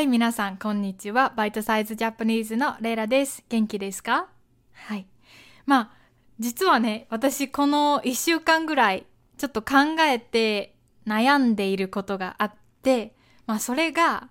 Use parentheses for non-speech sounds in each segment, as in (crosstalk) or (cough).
はい、皆さん、こんにちは。バイトサイズジャパニーズのレイラです。元気ですか？はい。まあ、実はね、私この一週間ぐらい、ちょっと考えて悩んでいることがあって、まあ、それが、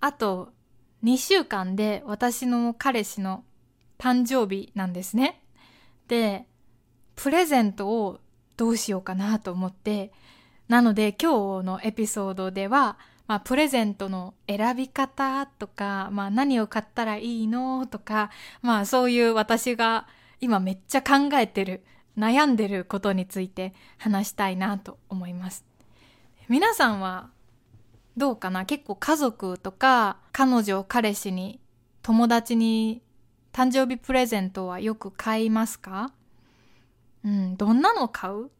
あと2週間で私の彼氏の誕生日なんですね。で、プレゼントをどうしようかなと思って、なので今日のエピソードでは、まあ、プレゼントの選び方とか、まあ、何を買ったらいいのとか、まあ、そういう私が今めっちゃ考えてる、悩んでることについて話したいなと思います。皆さんはどうかな？結構家族とか彼女、彼氏に、友達に誕生日プレゼントはよく買いますか？うん、どんなの買う？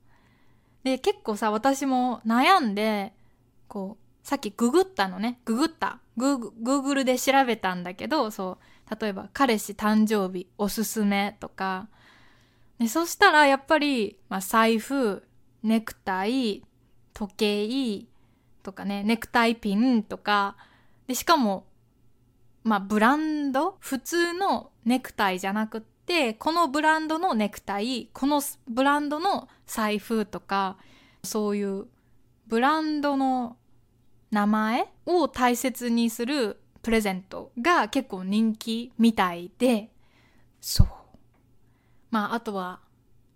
で、結構さ、私も悩んで、こう、さっきググったのね。ググった。グーグルで調べたんだけど、そう、例えば、彼氏誕生日おすすめとか、でそしたらやっぱり、まあ、財布、ネクタイ、時計とかね、ネクタイピンとか、で、しかも、まあ、ブランド？普通のネクタイじゃなくって、このブランドのネクタイ、このブランドの財布とか、そういうブランドの名前を大切にするプレゼントが結構人気みたいで、そう。まあ、あとは、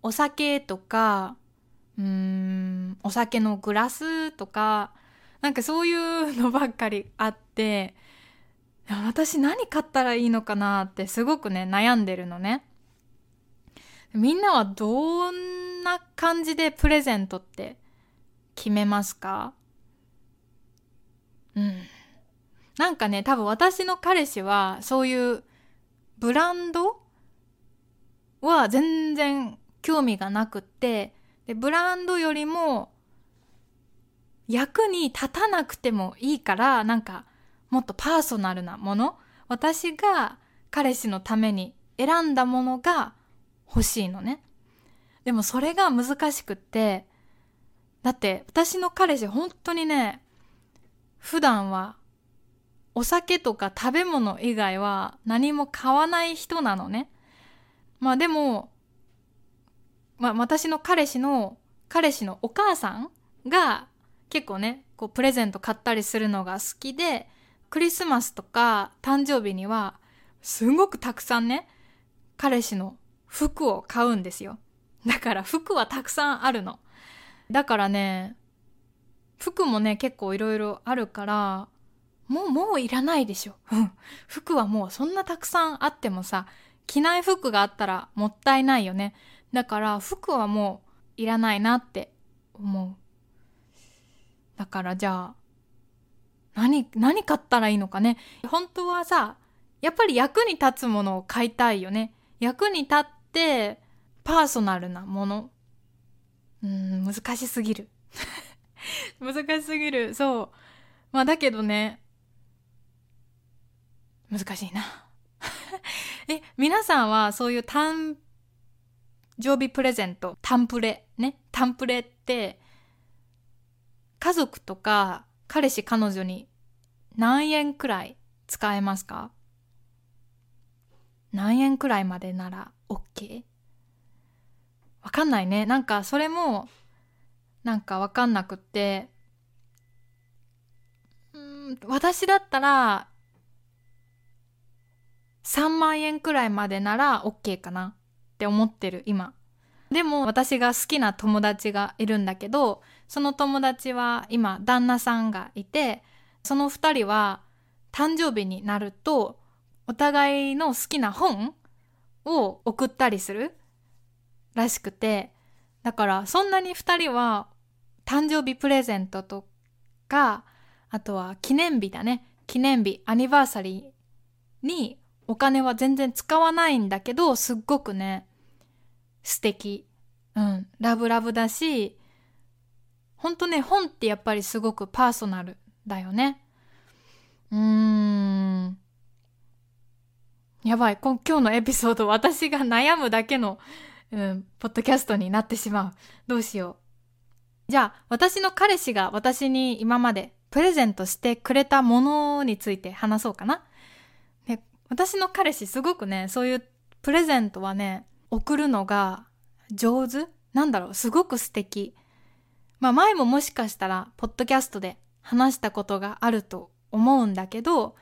お酒とか、うーん、お酒のグラスとか、なんかそういうのばっかりあって、私何買ったらいいのかなってすごくね、悩んでるのね。みんなはどんな感じでプレゼントって決めますか？うん。なんかね、多分私の彼氏はそういうブランドは全然興味がなくって、で、ブランドよりも役に立たなくてもいいから、なんかもっとパーソナルなもの、私が彼氏のために選んだものが欲しいのね。でもそれが難しくって、だって私の彼氏本当にね、普段はお酒とか食べ物以外は何も買わない人なのね。まあでも、まあ私の彼氏の、彼氏のお母さんが結構ね、こうプレゼント買ったりするのが好きで、クリスマスとか誕生日にはすごくたくさんね、彼氏の服を買うんですよ。だから服はたくさんあるの。だからね、服もね、結構いろいろあるから、もう、もういらないでしょ。うん。服はもうそんなたくさんあってもさ、着ない服があったらもったいないよね。だから服はもういらないなって思う。だからじゃあ、何、何買ったらいいのかね。本当はさ、やっぱり役に立つものを買いたいよね。役に立ってパーソナルなもの。うん、難しすぎる。(laughs) 難しすぎる。そう。まあだけどね、難しいな。(laughs) え、皆さんはそういう誕生日プレゼント、タンプレ、ね、タンプレって家族とか彼氏彼女に何円くらい使えますか？何円くらいまでなら OK? わかんないね。なんかそれもなんかわかんなくって、うん私だったら3万円くらいまでなら OK かなって思ってる今。でも私が好きな友達がいるんだけど、その友達は今旦那さんがいて、その二人は誕生日になるとお互いの好きな本を送ったりするらしくて、だからそんなに二人は誕生日プレゼントとか、あとは記念日だね。記念日、アニバーサリーにお金は全然使わないんだけど、すっごくね、素敵。うん、ラブラブだし、ほんとね、本ってやっぱりすごくパーソナルだよね。うーん。やばい、今日のエピソード私が悩むだけの、うん、ポッドキャストになってしまう。どうしよう。じゃあ、私の彼氏が私に今までプレゼントしてくれたものについて話そうかな。で私の彼氏すごくね、そういうプレゼントはね、送るのが上手なんだろう、すごく素敵。まあ前ももしかしたら、ポッドキャストで話したことがあると思うんだけど、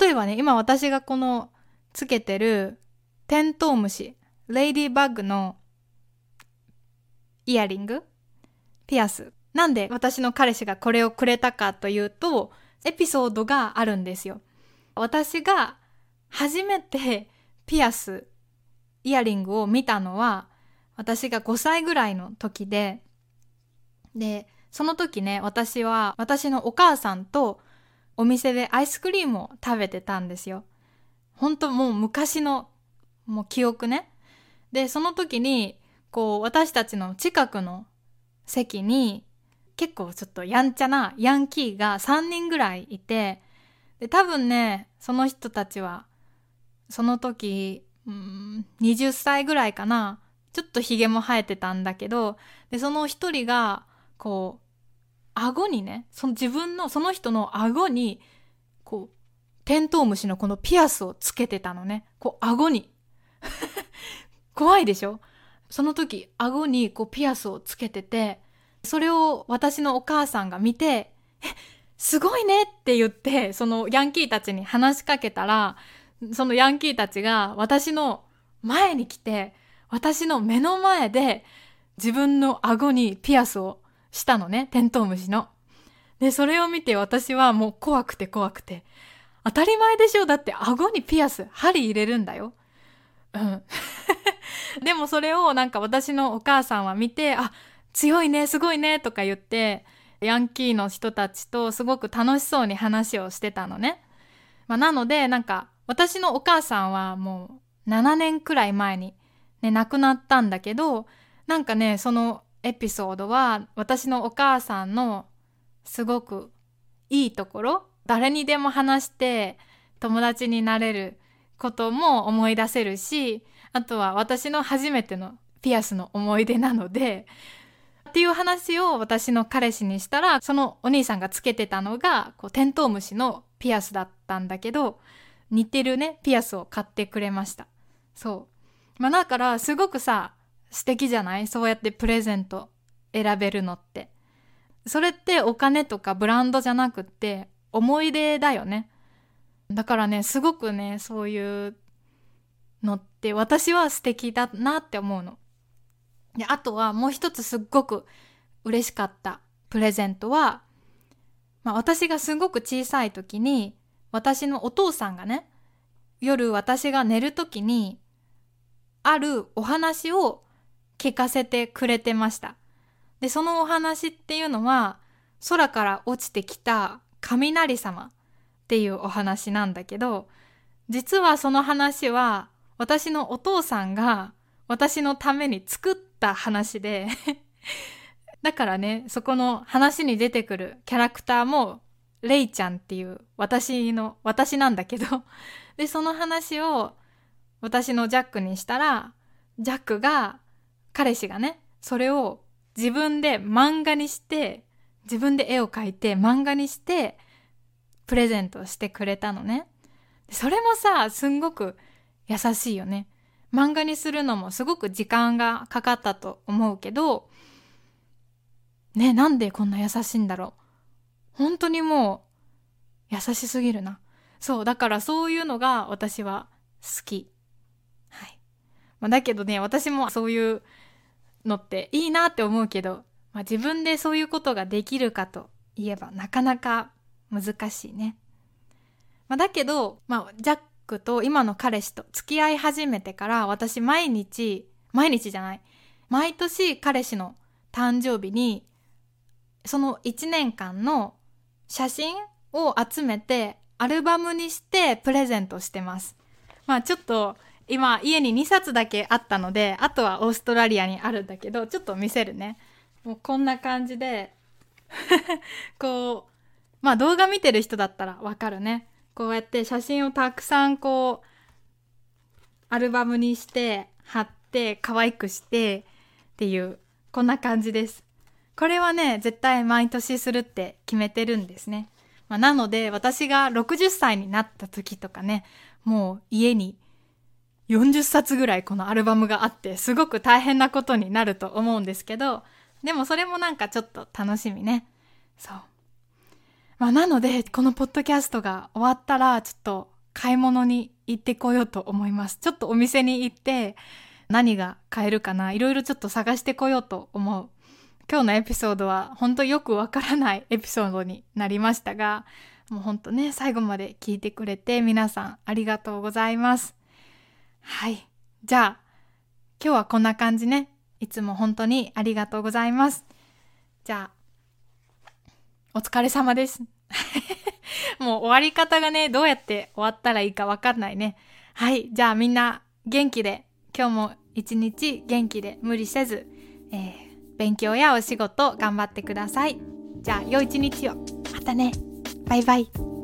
例えばね、今私がこのつけてるテントウムシ、レイディーバッグのイヤリング？ピアス。なんで私の彼氏がこれをくれたかというと、エピソードがあるんですよ。私が初めてピアス、イヤリングを見たのは、私が5歳ぐらいの時で、で、その時ね、私は私のお母さんとお店でアイスクリームを食べてたんですよ。ほんともう昔のもう記憶ね。で、その時に、こう私たちの近くの席に結構ちょっとやんちゃなヤンキーが3人ぐらいいて、で、多分ね、その人たちは、その時、うん、20歳ぐらいかな。ちょっとヒゲも生えてたんだけど、で、その一人が、こう、顎にね、その自分の、その人の顎に、こう、テントウムシのこのピアスをつけてたのね。こう、顎に。怖いでしょ？その時、顎にこうピアスをつけてて、それを私のお母さんが見て、え、すごいねって言って、そのヤンキーたちに話しかけたら、そのヤンキーたちが私の前に来て、私の目の前で自分の顎にピアスをしたのね、テントウムシの。で、それを見て私はもう怖くて怖くて。当たり前でしょだって顎にピアス、針入れるんだよ。うん。(laughs) でもそれをなんか私のお母さんは見て、あ、強いね、すごいね、とか言って、ヤンキーの人たちとすごく楽しそうに話をしてたのね。まあ、なので、なんか私のお母さんはもう7年くらい前にね、亡くなったんだけど、なんかね、そのエピソードは私のお母さんのすごくいいところ、誰にでも話して友達になれることも思い出せるし、あとは私の初めてのピアスの思い出なので、っていう話を私の彼氏にしたら、そのお兄さんがつけてたのが、こう、テントウムシのピアスだったんだけど、似てるね、ピアスを買ってくれました。そう。まあだからすごくさ、素敵じゃない？そうやってプレゼント選べるのって。それってお金とかブランドじゃなくって思い出だよね。だからね、すごくね、そういうのって私は素敵だなって思うの。で、あとはもう一つすっごく嬉しかったプレゼントは、まあ私がすごく小さい時に私のお父さんがね、夜私が寝る時にあるお話を聞かせてくれてました。で、そのお話っていうのは、空から落ちてきた雷様っていうお話なんだけど、実はその話は私のお父さんが私のために作った話で (laughs) だからね、そこの話に出てくるキャラクターもレイちゃんっていう私の、私なんだけどで、その話を私のジャックにしたら、ジャックが、彼氏がね、それを自分で漫画にして、自分で絵を描いて漫画にして、プレゼントしてくれたのね。それもさ、すんごく優しいよね。漫画にするのもすごく時間がかかったと思うけど、ね、なんでこんな優しいんだろう。本当にもう、優しすぎるな。そう、だからそういうのが私は好き。はいまあ、だけどね、私もそういうのっていいなって思うけど、まあ、自分でそういうことができるかといえばなかなか難しいね。まあ、だけど、まあ、ジャックと今の彼氏と付き合い始めてから私毎日、毎日じゃない、毎年彼氏の誕生日にその1年間の写真を集めてアルバムにしてプレゼントしてます。まあちょっと今家に2冊だけあったので、あとはオーストラリアにあるんだけど、ちょっと見せるね。もうこんな感じで (laughs) こう、まあ動画見てる人だったらわかるね。こうやって写真をたくさんこう、アルバムにして、貼って、可愛くしてっていう、こんな感じです。これはね、絶対毎年するって決めてるんですね。まあ、なので、私が60歳になった時とかね、もう家に40冊ぐらいこのアルバムがあって、すごく大変なことになると思うんですけど、でもそれもなんかちょっと楽しみね。そう。まあなので、このポッドキャストが終わったら、ちょっと買い物に行ってこようと思います。ちょっとお店に行って、何が買えるかな、いろいろちょっと探してこようと思う。今日のエピソードは本当よくわからないエピソードになりましたが、もう本当ね、最後まで聞いてくれて皆さんありがとうございます。はい。じゃあ、今日はこんな感じね。いつも本当にありがとうございます。じゃあ、お疲れ様です。(laughs) もう終わり方がね、どうやって終わったらいいかわかんないね。はい。じゃあみんな元気で、今日も一日元気で無理せず、えー、勉強やお仕事頑張ってください。じゃあ、良い一日を。またね。バイバイ。